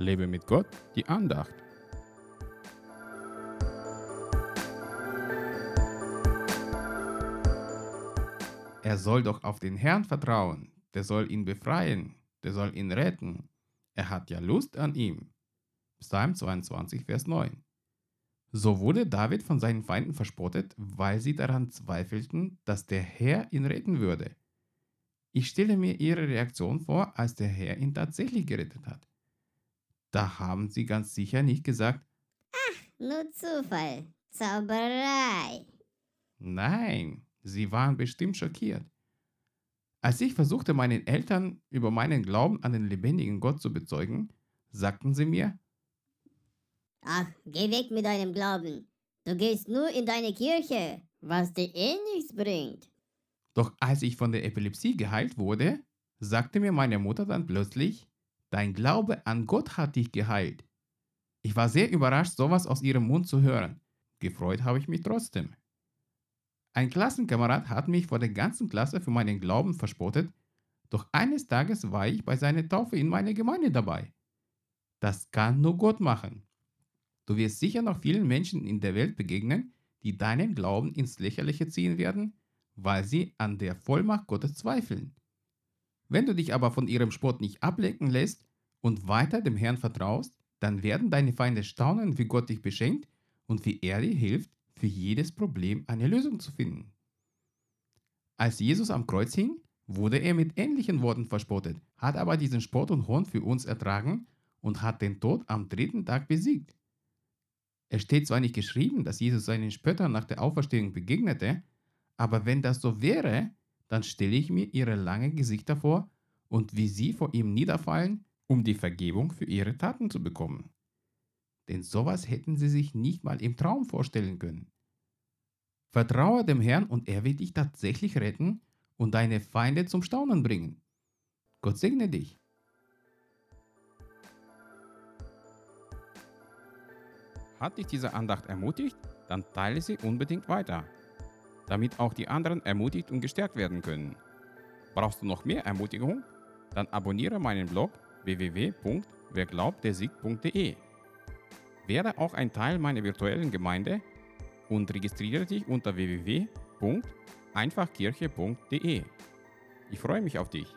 Lebe mit Gott, die Andacht. Er soll doch auf den Herrn vertrauen, der soll ihn befreien, der soll ihn retten. Er hat ja Lust an ihm. Psalm 22, Vers 9. So wurde David von seinen Feinden verspottet, weil sie daran zweifelten, dass der Herr ihn retten würde. Ich stelle mir ihre Reaktion vor, als der Herr ihn tatsächlich gerettet hat. Da haben sie ganz sicher nicht gesagt, Ach, nur Zufall, Zauberei. Nein, sie waren bestimmt schockiert. Als ich versuchte, meinen Eltern über meinen Glauben an den lebendigen Gott zu bezeugen, sagten sie mir, Ach, geh weg mit deinem Glauben. Du gehst nur in deine Kirche, was dir eh nichts bringt. Doch als ich von der Epilepsie geheilt wurde, sagte mir meine Mutter dann plötzlich, dein Glaube an Gott hat dich geheilt. Ich war sehr überrascht, sowas aus ihrem Mund zu hören. Gefreut habe ich mich trotzdem. Ein Klassenkamerad hat mich vor der ganzen Klasse für meinen Glauben verspottet, doch eines Tages war ich bei seiner Taufe in meiner Gemeinde dabei. Das kann nur Gott machen. Du wirst sicher noch vielen Menschen in der Welt begegnen, die deinen Glauben ins Lächerliche ziehen werden, weil sie an der Vollmacht Gottes zweifeln. Wenn du dich aber von ihrem Spott nicht ablenken lässt und weiter dem Herrn vertraust, dann werden deine Feinde staunen, wie Gott dich beschenkt und wie er dir hilft, für jedes Problem eine Lösung zu finden. Als Jesus am Kreuz hing, wurde er mit ähnlichen Worten verspottet, hat aber diesen Spott und Hohn für uns ertragen und hat den Tod am dritten Tag besiegt. Es steht zwar nicht geschrieben, dass Jesus seinen Spöttern nach der Auferstehung begegnete, aber wenn das so wäre, dann stelle ich mir ihre langen Gesichter vor und wie sie vor ihm niederfallen, um die Vergebung für ihre Taten zu bekommen. Denn sowas hätten sie sich nicht mal im Traum vorstellen können. Vertraue dem Herrn und er wird dich tatsächlich retten und deine Feinde zum Staunen bringen. Gott segne dich. Hat dich diese Andacht ermutigt? Dann teile sie unbedingt weiter, damit auch die anderen ermutigt und gestärkt werden können. Brauchst du noch mehr Ermutigung? Dann abonniere meinen Blog www.werglaubtdersieg.de. Werde auch ein Teil meiner virtuellen Gemeinde und registriere dich unter www.einfachkirche.de. Ich freue mich auf dich.